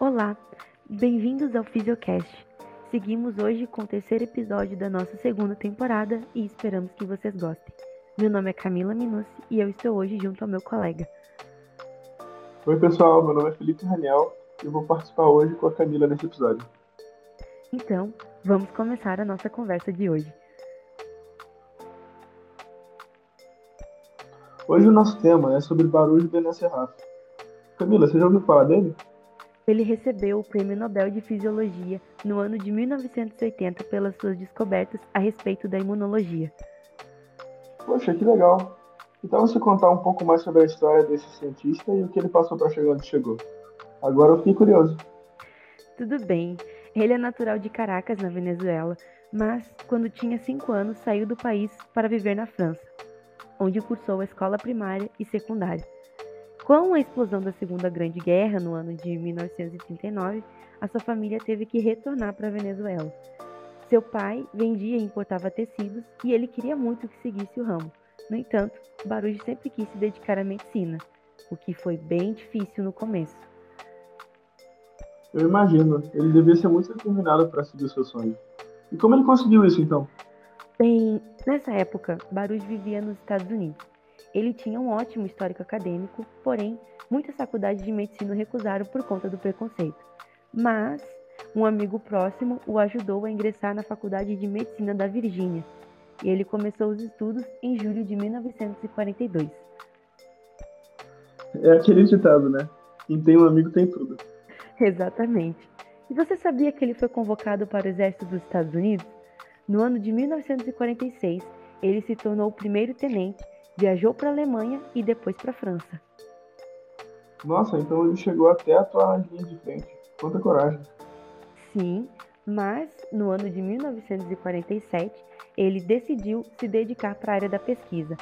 Olá, bem-vindos ao Fisiocast. Seguimos hoje com o terceiro episódio da nossa segunda temporada e esperamos que vocês gostem. Meu nome é Camila Minucci e eu estou hoje junto ao meu colega. Oi, pessoal, meu nome é Felipe Raniel e eu vou participar hoje com a Camila nesse episódio. Então, vamos começar a nossa conversa de hoje. Hoje o nosso tema é sobre Baruch Benacerraf. Camila, você já ouviu falar dele? Ele recebeu o Prêmio Nobel de Fisiologia no ano de 1980 pelas suas descobertas a respeito da imunologia. Poxa, que legal! Então você contar um pouco mais sobre a história desse cientista e o que ele passou para chegar onde chegou. Agora eu fiquei curioso. Tudo bem. Ele é natural de Caracas, na Venezuela, mas quando tinha 5 anos saiu do país para viver na França, onde cursou a escola primária e secundária. Com a explosão da Segunda Grande Guerra no ano de 1939, a sua família teve que retornar para a Venezuela. Seu pai vendia e importava tecidos e ele queria muito que seguisse o ramo. No entanto, Baruch sempre quis se dedicar à medicina, o que foi bem difícil no começo. Eu imagino, ele devia ser muito determinado para seguir o seu sonho. E como ele conseguiu isso então? Bem, nessa época, Baruch vivia nos Estados Unidos ele tinha um ótimo histórico acadêmico, porém, muitas faculdades de medicina o recusaram por conta do preconceito. Mas um amigo próximo o ajudou a ingressar na Faculdade de Medicina da Virgínia, e ele começou os estudos em julho de 1942. É aquele ditado, né? Quem tem um amigo tem tudo. Exatamente. E você sabia que ele foi convocado para o Exército dos Estados Unidos? No ano de 1946, ele se tornou o primeiro tenente Viajou para a Alemanha e depois para a França. Nossa, então ele chegou até a tua linha de frente. Quanta coragem. Sim, mas no ano de 1947 ele decidiu se dedicar para a área da pesquisa.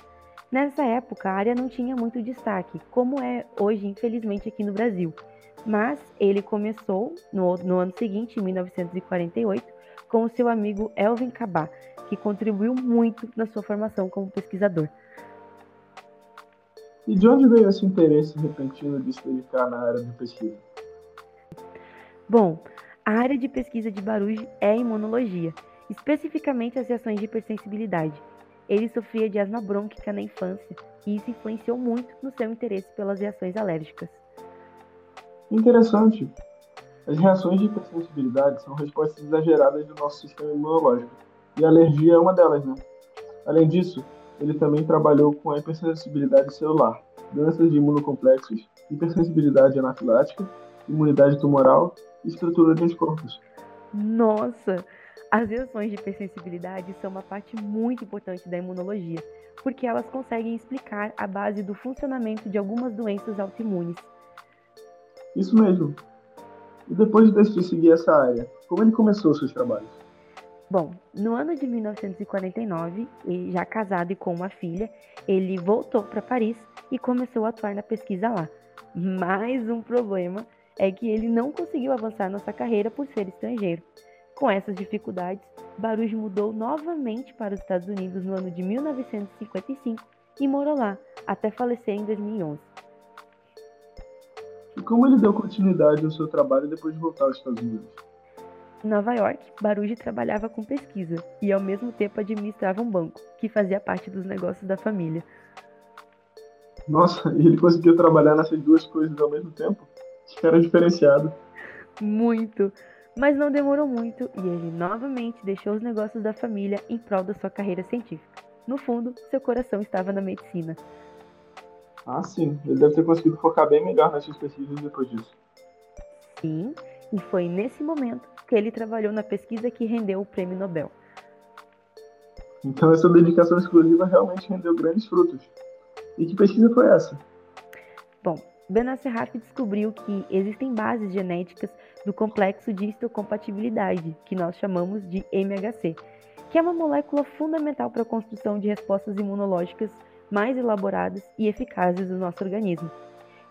Nessa época, a área não tinha muito destaque, como é hoje, infelizmente, aqui no Brasil. Mas ele começou no, no ano seguinte, em 1948, com o seu amigo Elvin Cabá, que contribuiu muito na sua formação como pesquisador. E de onde veio esse interesse repentino de se dedicar na área de pesquisa? Bom, a área de pesquisa de Baruch é imunologia, especificamente as reações de hipersensibilidade. Ele sofria de asma brônquica na infância e isso influenciou muito no seu interesse pelas reações alérgicas. Interessante. As reações de hipersensibilidade são respostas exageradas do nosso sistema imunológico, e a alergia é uma delas, né? Além disso, ele também trabalhou com a hipersensibilidade celular, doenças de imunocomplexos, hipersensibilidade anafilática, imunidade tumoral e estrutura de anticorpos. Nossa! As reações de hipersensibilidade são uma parte muito importante da imunologia, porque elas conseguem explicar a base do funcionamento de algumas doenças autoimunes. Isso mesmo. E depois de decidir seguir essa área, como ele começou seus trabalhos? Bom, no ano de 1949, já casado e com uma filha, ele voltou para Paris e começou a atuar na pesquisa lá. Mais um problema é que ele não conseguiu avançar na sua carreira por ser estrangeiro. Com essas dificuldades, Baruch mudou novamente para os Estados Unidos no ano de 1955 e morou lá até falecer em 2011. E como ele deu continuidade ao seu trabalho depois de voltar aos Estados Unidos? Em Nova York, Baruch trabalhava com pesquisa e ao mesmo tempo administrava um banco, que fazia parte dos negócios da família. Nossa, e ele conseguiu trabalhar nessas duas coisas ao mesmo tempo? Acho que era diferenciado. Muito. Mas não demorou muito e ele novamente deixou os negócios da família em prol da sua carreira científica. No fundo, seu coração estava na medicina. Ah, sim. Ele deve ter conseguido focar bem melhor nas suas pesquisas depois disso. Sim, e foi nesse momento que ele trabalhou na pesquisa que rendeu o prêmio Nobel. Então essa dedicação exclusiva realmente rendeu grandes frutos. E que pesquisa foi essa? Bom, Benacerraf descobriu que existem bases genéticas do complexo de histocompatibilidade, que nós chamamos de MHC, que é uma molécula fundamental para a construção de respostas imunológicas mais elaboradas e eficazes do nosso organismo.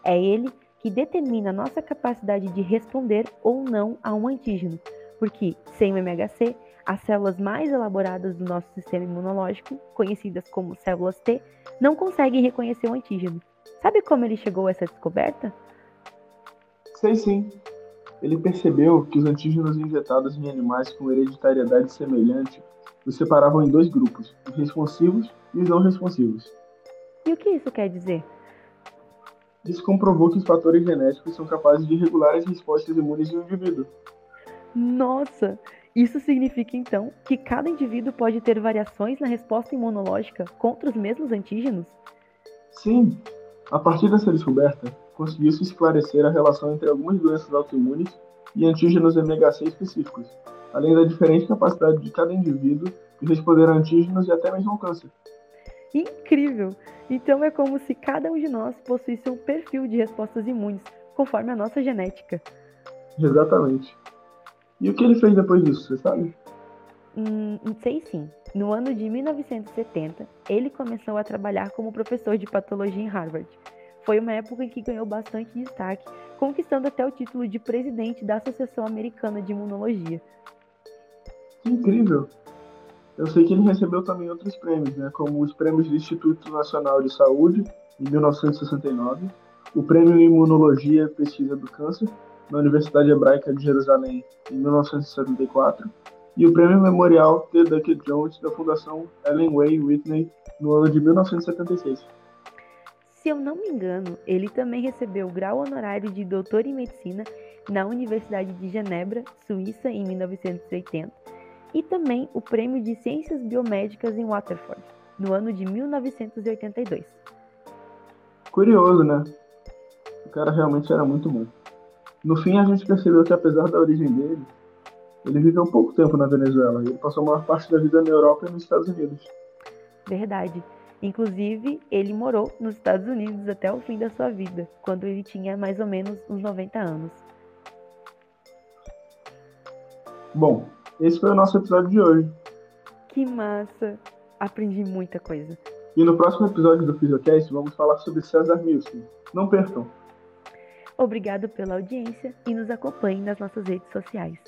É ele que determina a nossa capacidade de responder ou não a um antígeno, porque sem o MHC, as células mais elaboradas do nosso sistema imunológico, conhecidas como células T, não conseguem reconhecer o antígeno. Sabe como ele chegou a essa descoberta? Sei sim. Ele percebeu que os antígenos injetados em animais com hereditariedade semelhante os separavam em dois grupos, os responsivos e os não responsivos. E o que isso quer dizer? Isso comprovou que os fatores genéticos são capazes de regular as respostas imunes de um indivíduo. Nossa! Isso significa então que cada indivíduo pode ter variações na resposta imunológica contra os mesmos antígenos? Sim. A partir dessa descoberta, conseguiu-se esclarecer a relação entre algumas doenças autoimunes e antígenos MHC específicos, além da diferente capacidade de cada indivíduo de responder a antígenos e até mesmo ao câncer. Incrível! Então é como se cada um de nós possuísse um perfil de respostas imunes, conforme a nossa genética. Exatamente. E o que ele fez depois disso, você sabe? Hum, sei sim. No ano de 1970, ele começou a trabalhar como professor de patologia em Harvard. Foi uma época em que ganhou bastante destaque, conquistando até o título de presidente da Associação Americana de Imunologia. Que incrível! Eu sei que ele recebeu também outros prêmios, né, como os prêmios do Instituto Nacional de Saúde, em 1969, o Prêmio Imunologia e Pesquisa do Câncer, na Universidade Hebraica de Jerusalém, em 1974, e o Prêmio Memorial T. Duckett Jones da Fundação Ellen Way Whitney, no ano de 1976. Se eu não me engano, ele também recebeu o grau honorário de doutor em medicina na Universidade de Genebra, Suíça, em 1980, e também o Prêmio de Ciências Biomédicas em Waterford, no ano de 1982. Curioso, né? O cara realmente era muito bom. No fim, a gente percebeu que, apesar da origem dele, ele viveu pouco tempo na Venezuela e ele passou a maior parte da vida na Europa e nos Estados Unidos. Verdade. Inclusive, ele morou nos Estados Unidos até o fim da sua vida, quando ele tinha mais ou menos uns 90 anos. Bom, esse foi o nosso episódio de hoje. Que massa! Aprendi muita coisa. E no próximo episódio do Fisiocast vamos falar sobre César Milton. Não percam! Obrigado pela audiência e nos acompanhe nas nossas redes sociais.